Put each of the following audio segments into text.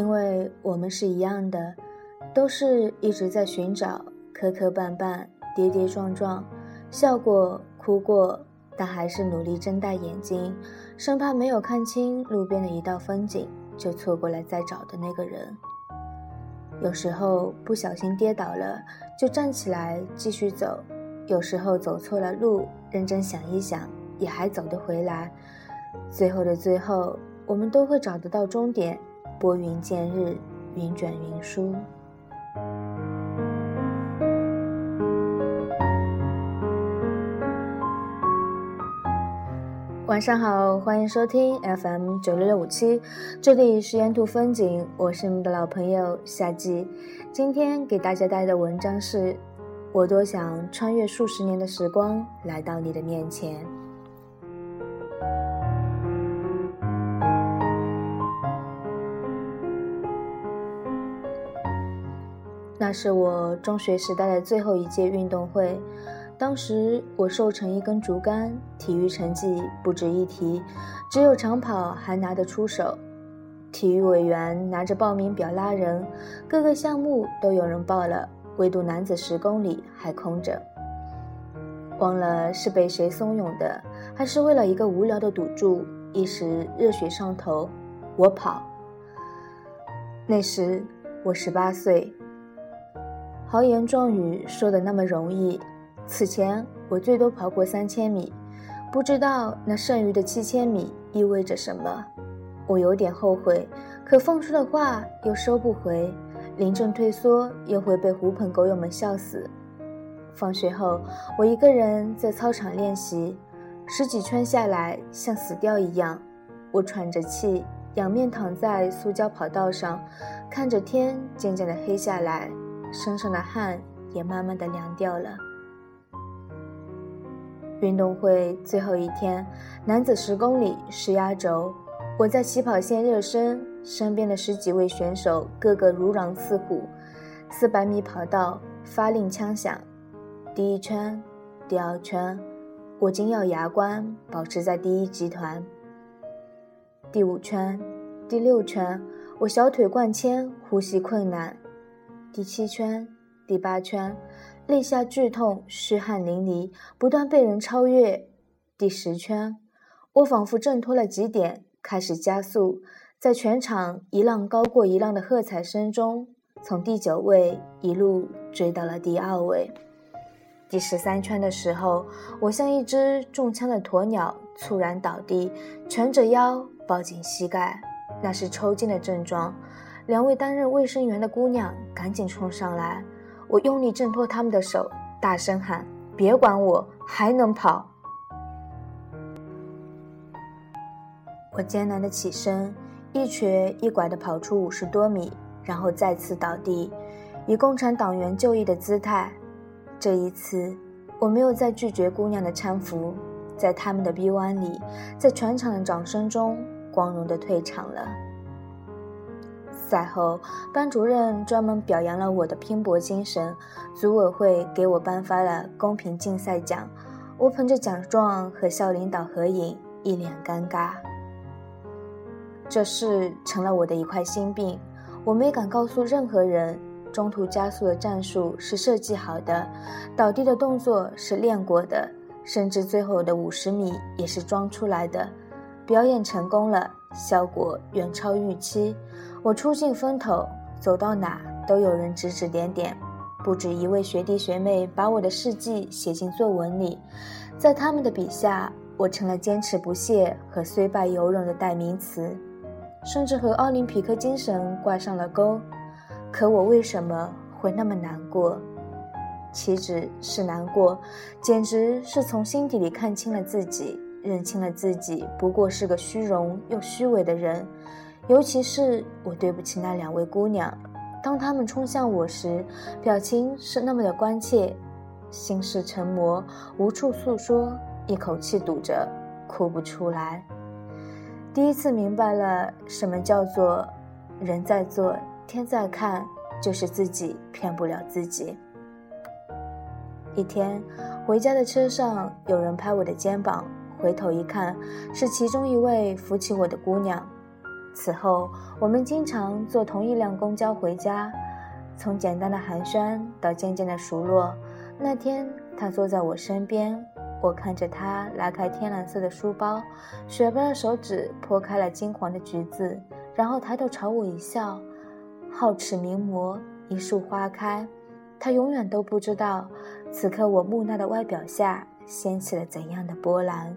因为我们是一样的，都是一直在寻找，磕磕绊绊，跌跌撞撞，笑过，哭过，但还是努力睁大眼睛，生怕没有看清路边的一道风景，就错过了再找的那个人。有时候不小心跌倒了，就站起来继续走；有时候走错了路，认真想一想，也还走得回来。最后的最后，我们都会找得到终点。拨云见日，云卷云舒。晚上好，欢迎收听 FM 九六六五七，这里是沿途风景，我是你们的老朋友夏季。今天给大家带的文章是：我多想穿越数十年的时光，来到你的面前。那是我中学时代的最后一届运动会，当时我瘦成一根竹竿，体育成绩不值一提，只有长跑还拿得出手。体育委员拿着报名表拉人，各个项目都有人报了，唯独男子十公里还空着。忘了是被谁怂恿的，还是为了一个无聊的赌注，一时热血上头，我跑。那时我十八岁。豪言壮语说的那么容易，此前我最多跑过三千米，不知道那剩余的七千米意味着什么。我有点后悔，可放出的话又收不回，临阵退缩又会被狐朋狗友们笑死。放学后，我一个人在操场练习，十几圈下来像死掉一样，我喘着气，仰面躺在塑胶跑道上，看着天渐渐的黑下来。身上的汗也慢慢的凉掉了。运动会最后一天，男子十公里是压轴，我在起跑线热身，身边的十几位选手个个如狼似虎。四百米跑道发令枪响，第一圈，第二圈，我紧咬牙关，保持在第一集团。第五圈，第六圈，我小腿灌铅，呼吸困难。第七圈，第八圈，肋下剧痛，虚汗淋漓，不断被人超越。第十圈，我仿佛挣脱了极点，开始加速，在全场一浪高过一浪的喝彩声中，从第九位一路追到了第二位。第十三圈的时候，我像一只中枪的鸵鸟，猝然倒地，蜷着腰，抱紧膝盖，那是抽筋的症状。两位担任卫生员的姑娘赶紧冲上来，我用力挣脱他们的手，大声喊：“别管我，还能跑！”我艰难的起身，一瘸一拐的跑出五十多米，然后再次倒地，以共产党员就义的姿态。这一次，我没有再拒绝姑娘的搀扶，在他们的臂弯里，在全场的掌声中，光荣的退场了。赛后，班主任专门表扬了我的拼搏精神，组委会给我颁发了公平竞赛奖。我捧着奖状和校领导合影，一脸尴尬。这事成了我的一块心病，我没敢告诉任何人。中途加速的战术是设计好的，倒地的动作是练过的，甚至最后的五十米也是装出来的。表演成功了，效果远超预期。我出尽风头，走到哪都有人指指点点，不止一位学弟学妹把我的事迹写进作文里，在他们的笔下，我成了坚持不懈和虽败犹荣的代名词，甚至和奥林匹克精神挂上了钩。可我为什么会那么难过？岂止是难过，简直是从心底里看清了自己，认清了自己不过是个虚荣又虚伪的人。尤其是我对不起那两位姑娘，当她们冲向我时，表情是那么的关切，心事成魔，无处诉说，一口气堵着，哭不出来。第一次明白了什么叫做人在做，天在看，就是自己骗不了自己。一天回家的车上，有人拍我的肩膀，回头一看，是其中一位扶起我的姑娘。此后，我们经常坐同一辆公交回家，从简单的寒暄到渐渐的熟络。那天，他坐在我身边，我看着他拉开天蓝色的书包，雪白的手指剖开了金黄的橘子，然后抬头朝我一笑。皓齿明眸，一束花开。他永远都不知道，此刻我木讷的外表下掀起了怎样的波澜。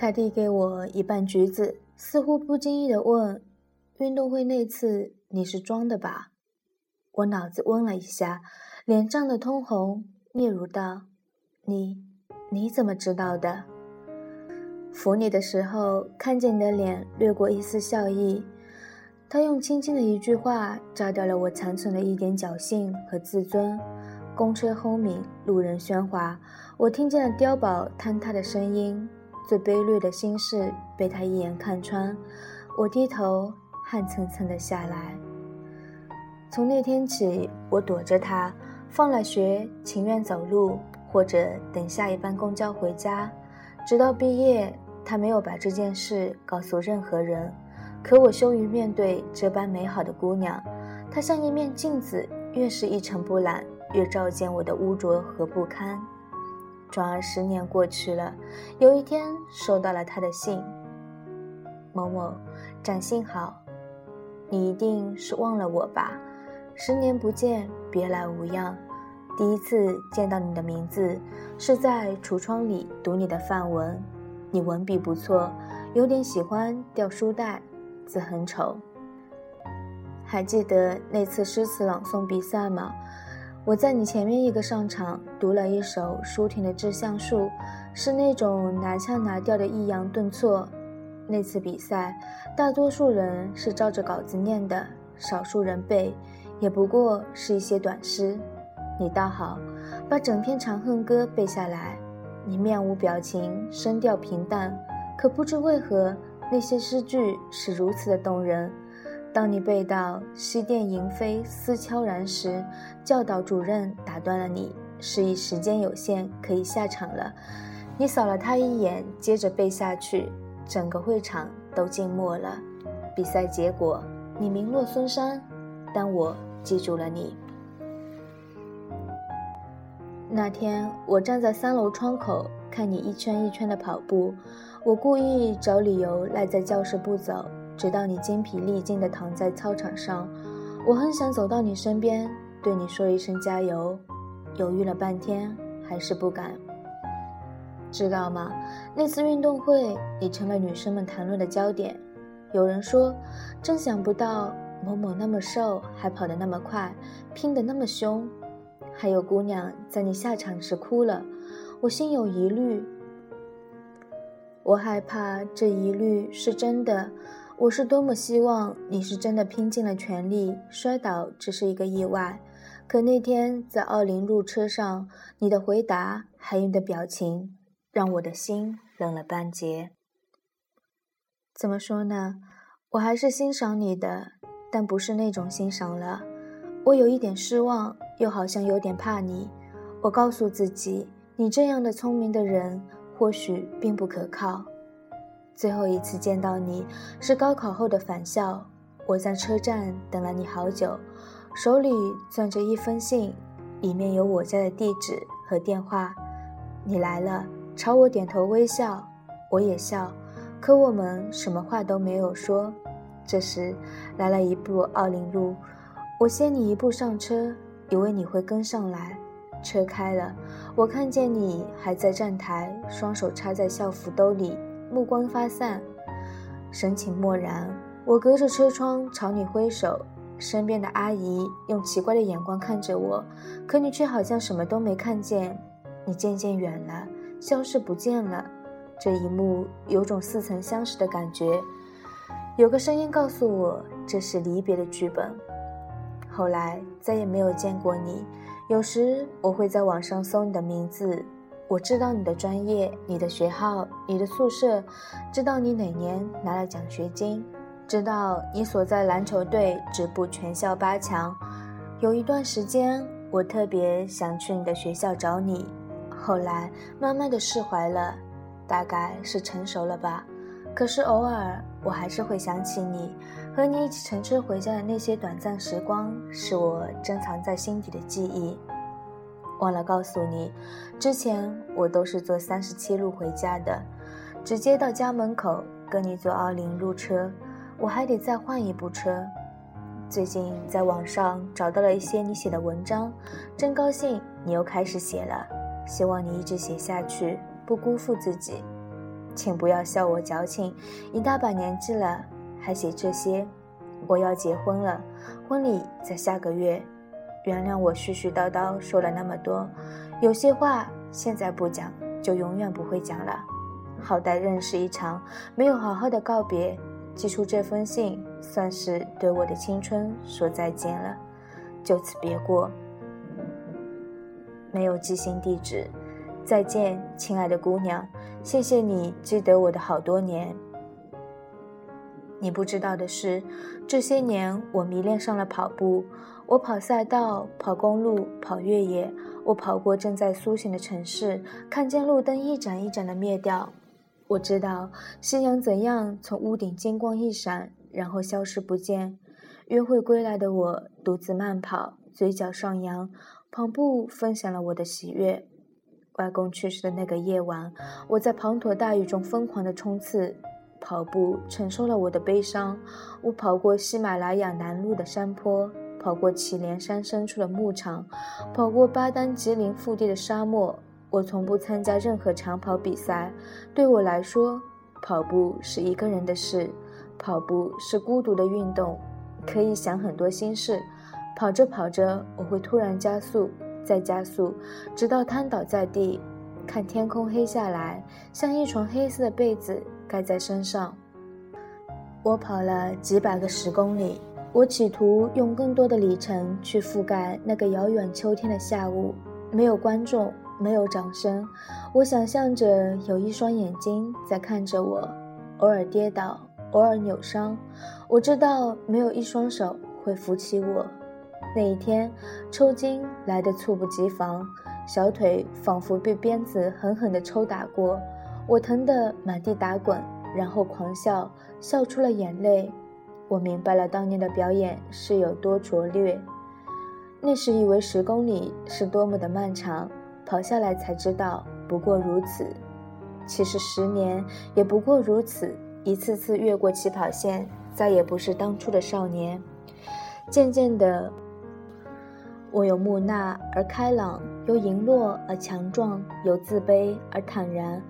他递给我一半橘子，似乎不经意地问：“运动会那次你是装的吧？”我脑子嗡了一下，脸涨得通红，嗫嚅道：“你，你怎么知道的？”扶你的时候，看见你的脸掠过一丝笑意。他用轻轻的一句话，炸掉了我残存的一点侥幸和自尊。公车轰鸣，路人喧哗，我听见了碉堡坍塌的声音。最卑劣的心事被他一眼看穿，我低头，汗涔涔的下来。从那天起，我躲着他，放了学，情愿走路，或者等下一班公交回家，直到毕业。他没有把这件事告诉任何人。可我羞于面对这般美好的姑娘，她像一面镜子，越是一尘不染，越照见我的污浊和不堪。转而十年过去了，有一天收到了他的信：“某某，展信好，你一定是忘了我吧？十年不见，别来无恙。第一次见到你的名字，是在橱窗里读你的范文，你文笔不错，有点喜欢掉书袋。”字很丑。还记得那次诗词朗诵比赛吗？我在你前面一个上场，读了一首舒婷的《致橡树》，是那种拿腔拿调的抑扬顿挫。那次比赛，大多数人是照着稿子念的，少数人背，也不过是一些短诗。你倒好，把整篇《长恨歌》背下来。你面无表情，声调平淡，可不知为何。那些诗句是如此的动人。当你背到“西殿萤飞思悄然”时，教导主任打断了你，示意时间有限，可以下场了。你扫了他一眼，接着背下去，整个会场都静默了。比赛结果，你名落孙山，但我记住了你。那天，我站在三楼窗口，看你一圈一圈的跑步。我故意找理由赖在教室不走，直到你精疲力尽地躺在操场上。我很想走到你身边，对你说一声加油。犹豫了半天，还是不敢。知道吗？那次运动会，你成了女生们谈论的焦点。有人说，真想不到某某那么瘦，还跑得那么快，拼得那么凶。还有姑娘在你下场时哭了，我心有疑虑。我害怕这疑虑是真的。我是多么希望你是真的拼尽了全力，摔倒只是一个意外。可那天在奥林路车上，你的回答还有你的表情，让我的心冷了半截。怎么说呢？我还是欣赏你的，但不是那种欣赏了。我有一点失望，又好像有点怕你。我告诉自己，你这样的聪明的人。或许并不可靠。最后一次见到你是高考后的返校，我在车站等了你好久，手里攥着一封信，里面有我家的地址和电话。你来了，朝我点头微笑，我也笑，可我们什么话都没有说。这时来了一部奥林路，我先你一步上车，以为你会跟上来。车开了，我看见你还在站台，双手插在校服兜里，目光发散，神情漠然。我隔着车窗朝你挥手，身边的阿姨用奇怪的眼光看着我，可你却好像什么都没看见。你渐渐远了，消失不见了。这一幕有种似曾相识的感觉。有个声音告诉我，这是离别的剧本。后来再也没有见过你。有时我会在网上搜你的名字，我知道你的专业、你的学号、你的宿舍，知道你哪年拿了奖学金，知道你所在篮球队止步全校八强。有一段时间，我特别想去你的学校找你，后来慢慢的释怀了，大概是成熟了吧。可是偶尔我还是会想起你，和你一起乘车回家的那些短暂时光，是我珍藏在心底的记忆。忘了告诉你，之前我都是坐三十七路回家的，直接到家门口，跟你坐二零路车，我还得再换一部车。最近在网上找到了一些你写的文章，真高兴你又开始写了，希望你一直写下去，不辜负自己。请不要笑我矫情，一大把年纪了还写这些。我要结婚了，婚礼在下个月。原谅我絮絮叨叨说了那么多，有些话现在不讲，就永远不会讲了。好歹认识一场，没有好好的告别，寄出这封信，算是对我的青春说再见了，就此别过。没有寄信地址，再见，亲爱的姑娘，谢谢你记得我的好多年。你不知道的是，这些年我迷恋上了跑步。我跑赛道，跑公路，跑越野。我跑过正在苏醒的城市，看见路灯一盏一盏的灭掉。我知道夕阳怎样从屋顶金光一闪，然后消失不见。约会归来的我独自慢跑，嘴角上扬。跑步分享了我的喜悦。外公去世的那个夜晚，我在滂沱大雨中疯狂的冲刺。跑步承受了我的悲伤，我跑过喜马拉雅南麓的山坡，跑过祁连山深处的牧场，跑过巴丹吉林腹地的沙漠。我从不参加任何长跑比赛，对我来说，跑步是一个人的事，跑步是孤独的运动，可以想很多心事。跑着跑着，我会突然加速，再加速，直到瘫倒在地，看天空黑下来，像一床黑色的被子。盖在身上。我跑了几百个十公里，我企图用更多的里程去覆盖那个遥远秋天的下午。没有观众，没有掌声，我想象着有一双眼睛在看着我，偶尔跌倒，偶尔扭伤。我知道没有一双手会扶起我。那一天，抽筋来得猝不及防，小腿仿佛被鞭子狠狠地抽打过。我疼得满地打滚，然后狂笑，笑出了眼泪。我明白了当年的表演是有多拙劣。那时以为十公里是多么的漫长，跑下来才知道不过如此。其实十年也不过如此，一次次越过起跑线，再也不是当初的少年。渐渐的，我由木讷而开朗，由羸弱而强壮，由自卑而坦然。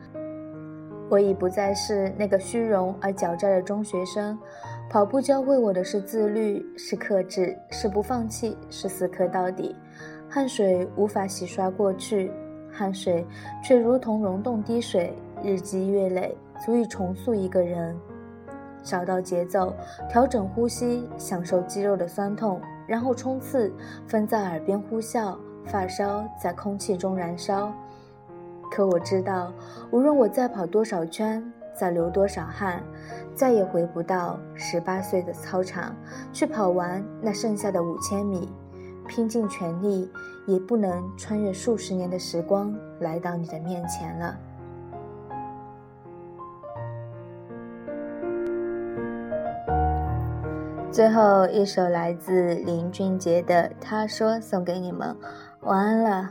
我已不再是那个虚荣而狡诈的中学生，跑步教会我的是自律，是克制，是不放弃，是死磕到底。汗水无法洗刷过去，汗水却如同溶洞滴水，日积月累，足以重塑一个人。找到节奏，调整呼吸，享受肌肉的酸痛，然后冲刺，风在耳边呼啸，发梢在空气中燃烧。可我知道，无论我再跑多少圈，再流多少汗，再也回不到十八岁的操场去跑完那剩下的五千米，拼尽全力也不能穿越数十年的时光来到你的面前了。最后一首来自林俊杰的《他说》送给你们，晚安了。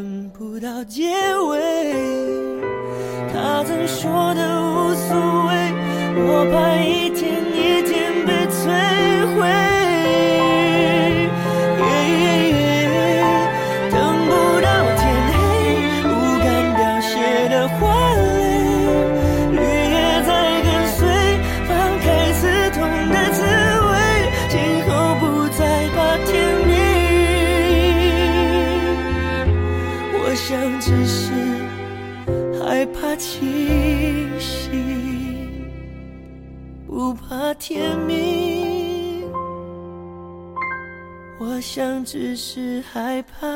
等不到结尾，他曾说的无所谓，我怕一天。不怕天明我想只是害怕